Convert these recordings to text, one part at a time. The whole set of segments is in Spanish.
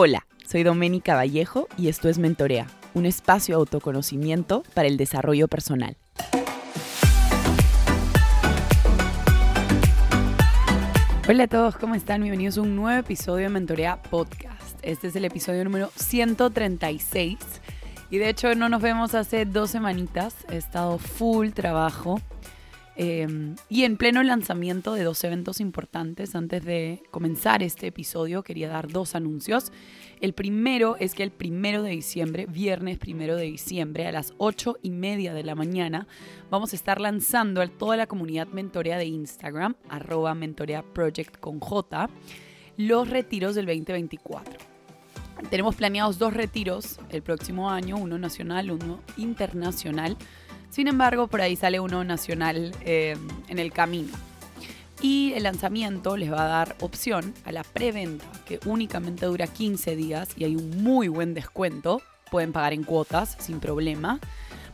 Hola, soy Doménica Vallejo y esto es Mentorea, un espacio de autoconocimiento para el desarrollo personal. Hola a todos, ¿cómo están? Bienvenidos a un nuevo episodio de Mentorea Podcast. Este es el episodio número 136 y de hecho no nos vemos hace dos semanitas. He estado full trabajo Em, y en pleno lanzamiento de dos eventos importantes, antes de comenzar este episodio, quería dar dos anuncios. El primero es que el primero de diciembre, viernes primero de diciembre, a las ocho y media de la mañana, vamos a estar lanzando a toda la comunidad mentorea de Instagram, arroba mentorea project con J, los retiros del 2024. Tenemos planeados dos retiros el próximo año, uno nacional, uno internacional sin embargo, por ahí sale uno nacional eh, en el camino. Y el lanzamiento les va a dar opción a la preventa, que únicamente dura 15 días y hay un muy buen descuento. Pueden pagar en cuotas sin problema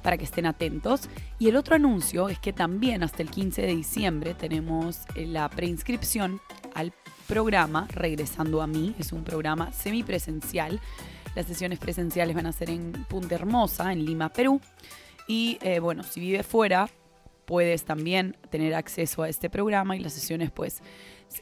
para que estén atentos. Y el otro anuncio es que también hasta el 15 de diciembre tenemos eh, la preinscripción al programa Regresando a mí. Es un programa semipresencial. Las sesiones presenciales van a ser en Punta Hermosa, en Lima, Perú. Y eh, bueno, si vives fuera, puedes también tener acceso a este programa y las sesiones pues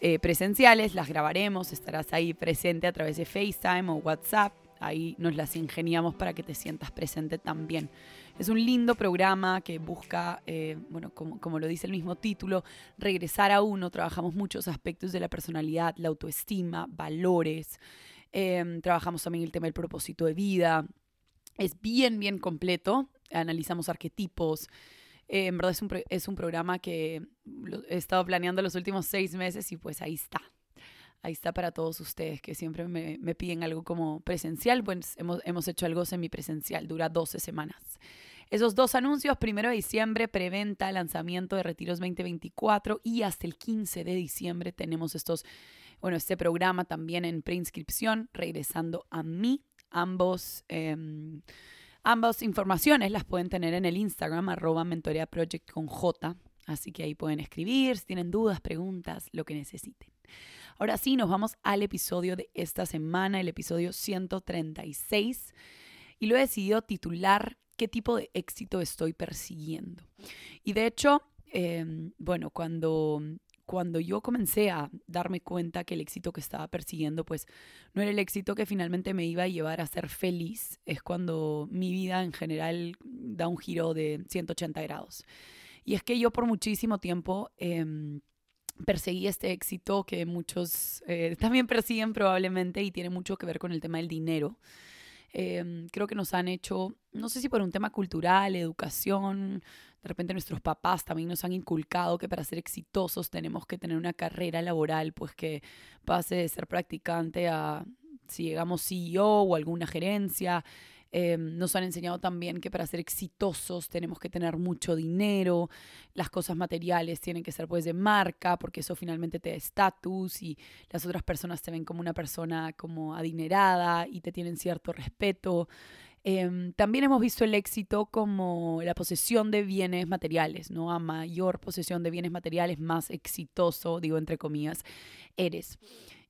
eh, presenciales las grabaremos, estarás ahí presente a través de FaceTime o WhatsApp, ahí nos las ingeniamos para que te sientas presente también. Es un lindo programa que busca, eh, bueno, como, como, lo dice el mismo título, regresar a uno, trabajamos muchos aspectos de la personalidad, la autoestima, valores, trabajamos también el tema del propósito de vida, es bien, bien completo analizamos arquetipos. Eh, en verdad es un, es un programa que he estado planeando los últimos seis meses y pues ahí está. Ahí está para todos ustedes que siempre me, me piden algo como presencial. Pues hemos, hemos hecho algo semipresencial, dura 12 semanas. Esos dos anuncios, primero de diciembre, preventa, lanzamiento de Retiros 2024 y hasta el 15 de diciembre tenemos estos, bueno, este programa también en preinscripción, regresando a mí, ambos. Em, Ambas informaciones las pueden tener en el Instagram, arroba mentorea con J. Así que ahí pueden escribir si tienen dudas, preguntas, lo que necesiten. Ahora sí, nos vamos al episodio de esta semana, el episodio 136. Y lo he decidido titular ¿Qué tipo de éxito estoy persiguiendo? Y de hecho, em, bueno, cuando cuando yo comencé a darme cuenta que el éxito que estaba persiguiendo, pues no era el éxito que finalmente me iba a llevar a ser feliz, es cuando mi vida en general da un giro de 180 grados. Y es que yo por muchísimo tiempo em, perseguí este éxito que muchos eh, también persiguen probablemente y tiene mucho que ver con el tema del dinero. Em, creo que nos han hecho, no sé si por un tema cultural, educación, de repente nuestros papás también nos han inculcado que para ser exitosos tenemos que tener una carrera laboral, pues que pase de ser practicante a si llegamos CEO o alguna gerencia. Em, nos han enseñado también que para ser exitosos tenemos que tener mucho dinero, las cosas materiales tienen que ser pues de marca, porque eso finalmente te da estatus y las otras personas te ven como una persona como adinerada y te tienen cierto respeto. Em, también hemos visto el éxito como la posesión de bienes materiales, ¿no? A mayor posesión de bienes materiales, más exitoso, digo entre comillas, eres.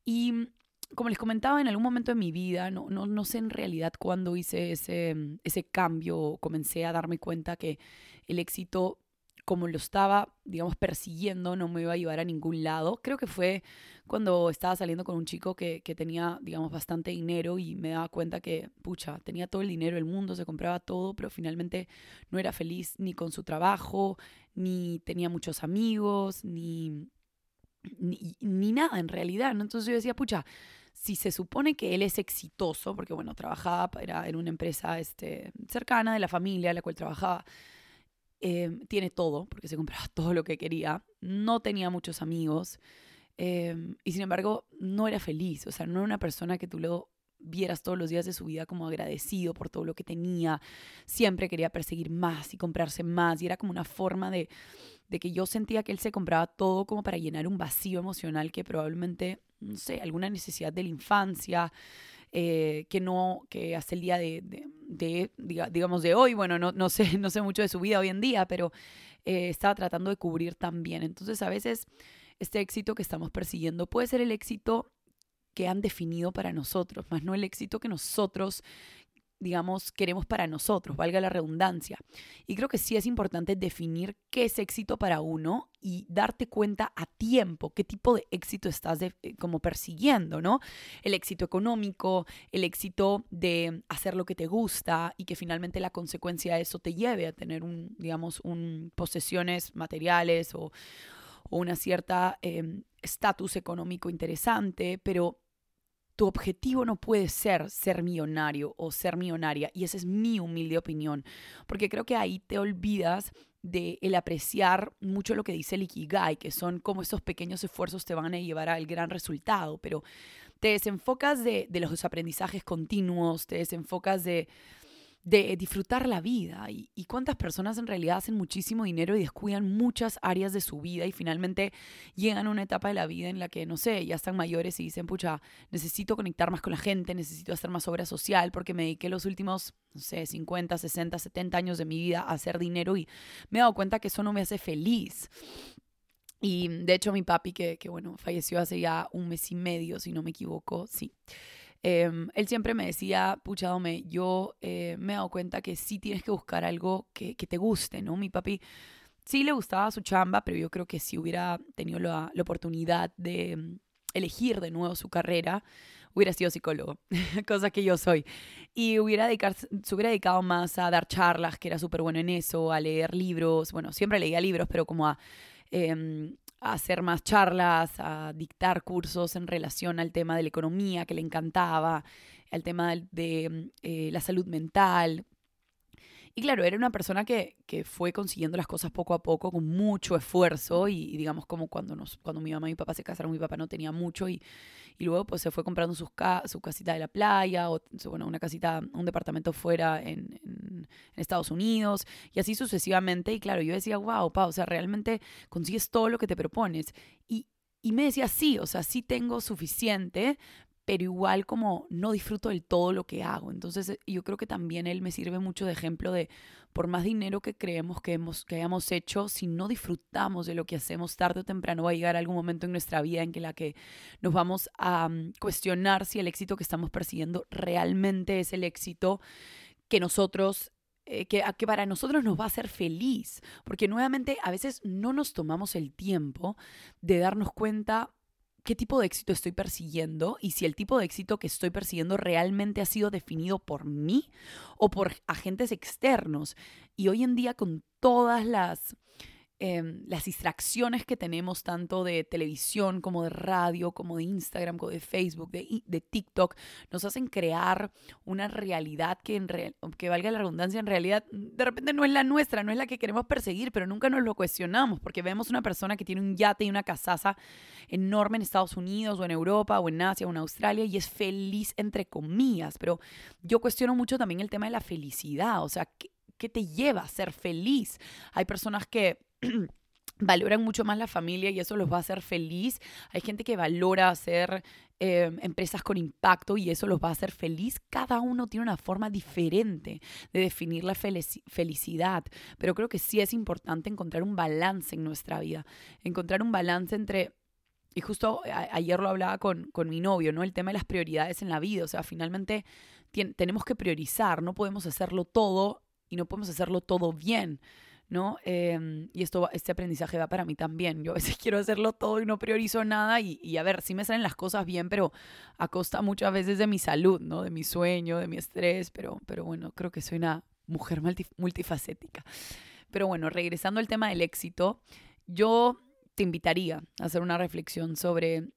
Y como les comentaba, en algún momento de mi vida, no, no, no sé en realidad cuándo hice ese, ese cambio, comencé a darme cuenta que el éxito como lo estaba, digamos, persiguiendo, no me iba a llevar a ningún lado. Creo que fue cuando estaba saliendo con un chico que, que, tenía, digamos, bastante dinero y me daba cuenta que, pucha, tenía todo el dinero del mundo, se compraba todo, pero finalmente no era feliz ni con su trabajo, ni tenía muchos amigos, ni, ni, ni nada en realidad. Entonces yo decía, pucha, si se supone que él es exitoso, porque bueno, trabajaba, era en una empresa este, cercana de la familia a la cual trabajaba, eh, tiene todo, porque se compraba todo lo que quería, no tenía muchos amigos eh, y sin embargo no era feliz, o sea, no era una persona que tú lo vieras todos los días de su vida como agradecido por todo lo que tenía, siempre quería perseguir más y comprarse más y era como una forma de, de que yo sentía que él se compraba todo como para llenar un vacío emocional que probablemente, no sé, alguna necesidad de la infancia, eh, que no, que hasta el día de, digamos, de hoy, bueno, no, no, sé, no sé mucho de su vida hoy en día, pero eh, estaba tratando de cubrir también. Entonces, a veces este éxito que estamos persiguiendo puede ser el éxito que han definido para nosotros, más no el éxito que nosotros digamos, queremos para nosotros, valga la redundancia. Y creo que sí es importante definir qué es éxito para uno y darte cuenta a tiempo qué tipo de éxito estás eh, como persiguiendo, ¿no? El éxito económico, el éxito de hacer lo que te gusta y que finalmente la consecuencia de eso te lleve a tener un, digamos, un posesiones materiales o, una cierta em, estatus económico interesante, pero tu objetivo no puede ser ser millonario o ser millonaria. Y esa es mi humilde opinión. Porque creo que ahí te olvidas de el apreciar mucho lo que dice el Ikigai, que son como esos pequeños esfuerzos te van a llevar al gran resultado. Pero te desenfocas de, de los aprendizajes continuos, te desenfocas de de disfrutar la vida. Y, cuántas personas en realidad hacen muchísimo dinero y descuidan muchas áreas de su vida y finalmente llegan a una etapa de la vida en la que, no sé, ya están mayores y dicen, pucha, necesito conectar más con la gente, necesito hacer más obra social porque me dediqué los últimos, no sé, 50, 60, 70 años de mi vida a hacer dinero y me he dado cuenta que eso no me hace feliz. Y de hecho mi papi, que bueno, falleció hace ya un mes y medio, si no me equivoco, sí. Em, él siempre me decía, pucha, yo eh, me he dado cuenta que sí tienes que buscar algo que, te guste, ¿no? Mi papi sí le gustaba su chamba, pero yo creo que si hubiera tenido la, la oportunidad de mm, elegir de nuevo su carrera, hubiera sido psicólogo, cosa que yo soy. Y hubiera dedicar, se hubiera dedicado más a dar charlas, que era súper bueno en eso, a leer libros, bueno, siempre leía libros, pero como a em, a hacer más charlas, a dictar cursos en relación al tema de la economía que le encantaba, al tema de, eh, la salud mental, y claro, era una persona que, que, fue consiguiendo las cosas poco a poco con mucho esfuerzo y, digamos como cuando, nos, cuando mi mamá y mi papá se casaron, mi papá no tenía mucho y, y luego pues se fue comprando sus su casita de la playa o bueno, una casita, un departamento fuera en, en, Estados Unidos y así sucesivamente. Y claro, yo decía, wow, pa, o sea, realmente consigues todo lo que te propones. Y, y me decía, sí, o sea, sí tengo suficiente, pero igual como no disfruto del todo lo que hago. Entonces eh, yo creo que también él me sirve mucho de ejemplo de por más dinero que creemos que, hemos, que hayamos hecho, si no disfrutamos de lo que hacemos tarde o temprano va a llegar algún momento en nuestra vida en que la que nos vamos a mm, cuestionar si el éxito que estamos persiguiendo realmente es el éxito que nosotros eh, que, que, para nosotros nos va a hacer feliz, porque nuevamente a veces no nos tomamos el tiempo de darnos cuenta qué tipo de éxito estoy persiguiendo y si el tipo de éxito que estoy persiguiendo realmente ha sido definido por mí o por agentes externos. Y hoy en día con todas las Em, las distracciones que tenemos tanto de televisión como de radio, como de Instagram, como de Facebook, de, de TikTok, nos hacen crear una realidad que, en que valga la redundancia, en realidad de repente no es la nuestra, no es la que queremos perseguir, pero nunca nos lo cuestionamos porque vemos una persona que tiene un yate y una casaza enorme en Estados Unidos o en Europa o en Asia o en Australia y es feliz entre comillas, pero yo cuestiono mucho también el tema de la felicidad, o sea, ¿qué, qué te lleva a ser feliz? Hay personas que valoran mucho más la familia y eso los va a hacer feliz. Hay gente que valora hacer em, empresas con impacto y eso los va a hacer feliz. Cada uno tiene una forma diferente de definir la felicidad, pero creo que sí es importante encontrar un balance en nuestra vida, encontrar un balance entre... Y justo ayer lo hablaba con, con mi novio, ¿no? El tema de las prioridades en la vida. O sea, finalmente tenemos que priorizar, no podemos hacerlo todo y no podemos hacerlo todo bien. ¿No? Em, y esto, este aprendizaje va para mí también. Yo a veces quiero hacerlo todo y no priorizo nada y, a ver, sí me salen las cosas bien, pero a costa muchas veces de mi salud, ¿no? De mi sueño, de mi estrés, pero, pero bueno, creo que soy una mujer multifacética. Pero bueno, regresando al tema del éxito, yo te invitaría a hacer una reflexión sobre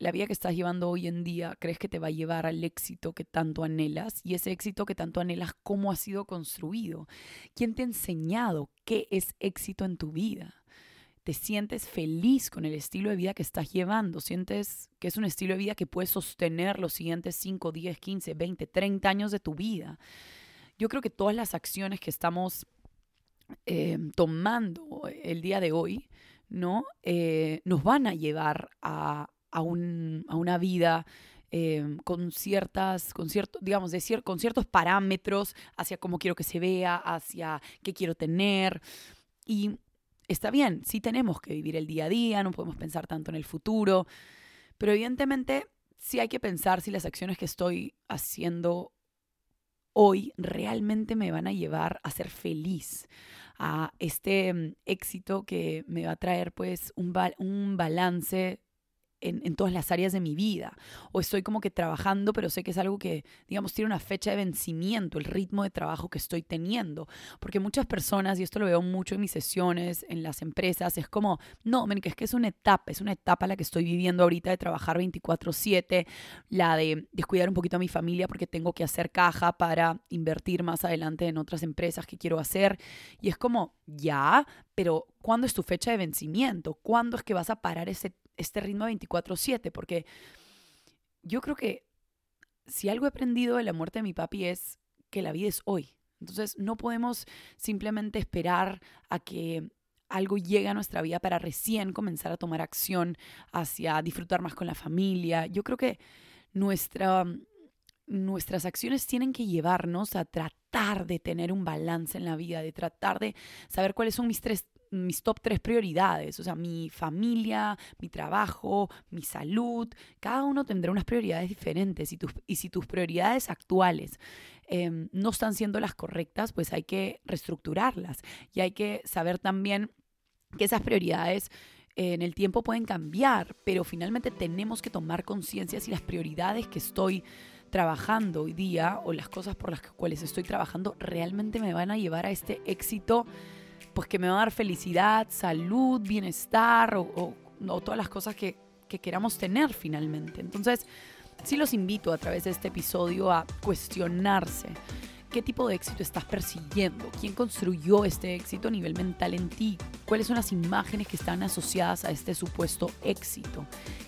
la vida que estás llevando hoy en día, ¿crees que te va a llevar al éxito que tanto anhelas? Y ese éxito que tanto anhelas, ¿cómo ha sido construido? ¿Quién te ha enseñado qué es éxito en tu vida? ¿Te sientes feliz con el estilo de vida que estás llevando? ¿Sientes que es un estilo de vida que puedes sostener los siguientes 5, 10, 15, 20, 30 años de tu vida? Yo creo que todas las acciones que estamos eh, tomando el día de hoy, ¿no? Eh, nos van a llevar a, a, un, a una vida em, con ciertas, con cierto, digamos, de con ciertos parámetros hacia cómo quiero que se vea, hacia qué quiero tener. Y está bien, sí tenemos que vivir el día a día, no podemos pensar tanto en el futuro, pero evidentemente sí hay que pensar si las acciones que estoy haciendo hoy realmente me van a llevar a ser feliz, a este mm, éxito que me va a traer pues un, un balance en, todas las áreas de mi vida. O estoy como que trabajando, pero sé que es algo que, digamos, tiene una fecha de vencimiento, el ritmo de trabajo que estoy teniendo. Porque muchas personas, y esto lo veo mucho en mis sesiones, en las empresas, es como, no, que es que es una etapa, es una etapa la que estoy viviendo ahorita de trabajar 24/7, la de descuidar un poquito a mi familia porque tengo que hacer caja para invertir más adelante en otras empresas que quiero hacer. Y es como, ya, pero ¿cuándo es tu fecha de vencimiento? ¿Cuándo es que vas a parar ese este ritmo 24/7, porque yo creo que si algo he aprendido de la muerte de mi papi es que la vida es hoy. Entonces no podemos simplemente esperar a que algo llegue a nuestra vida para recién comenzar a tomar acción hacia disfrutar más con la familia. Yo creo que nuestra, nuestras acciones tienen que llevarnos a tratar de tener un balance en la vida, de tratar de saber cuáles son mis tres mis top tres prioridades, o sea, mi familia, mi trabajo, mi salud, cada uno tendrá unas prioridades diferentes y, y si tus prioridades actuales em, no están siendo las correctas, pues hay que reestructurarlas y hay que saber también que esas prioridades en el tiempo pueden cambiar, pero finalmente tenemos que tomar conciencia si las prioridades que estoy trabajando hoy día o las cosas por las cuales estoy trabajando realmente me van a llevar a este éxito pues que me va a dar felicidad, salud, bienestar o, todas las cosas que, que queramos tener finalmente. Entonces, sí los invito a través de este episodio a cuestionarse qué tipo de éxito estás persiguiendo, quién construyó este éxito a nivel mental en ti, cuáles son las imágenes que están asociadas a este supuesto éxito.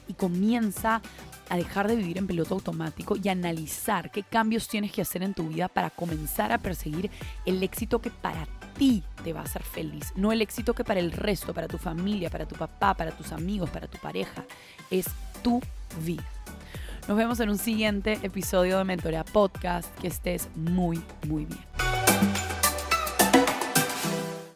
Y comienza a dejar de vivir en piloto automático y analizar qué cambios tienes que hacer en tu vida para comenzar a perseguir el éxito que para ti te va a hacer feliz, no el éxito que para el resto, para tu familia, para tu papá, para tus amigos, para tu pareja, es tu vida. Nos vemos en un siguiente episodio de Mentorea Podcast. Que estés muy, muy bien.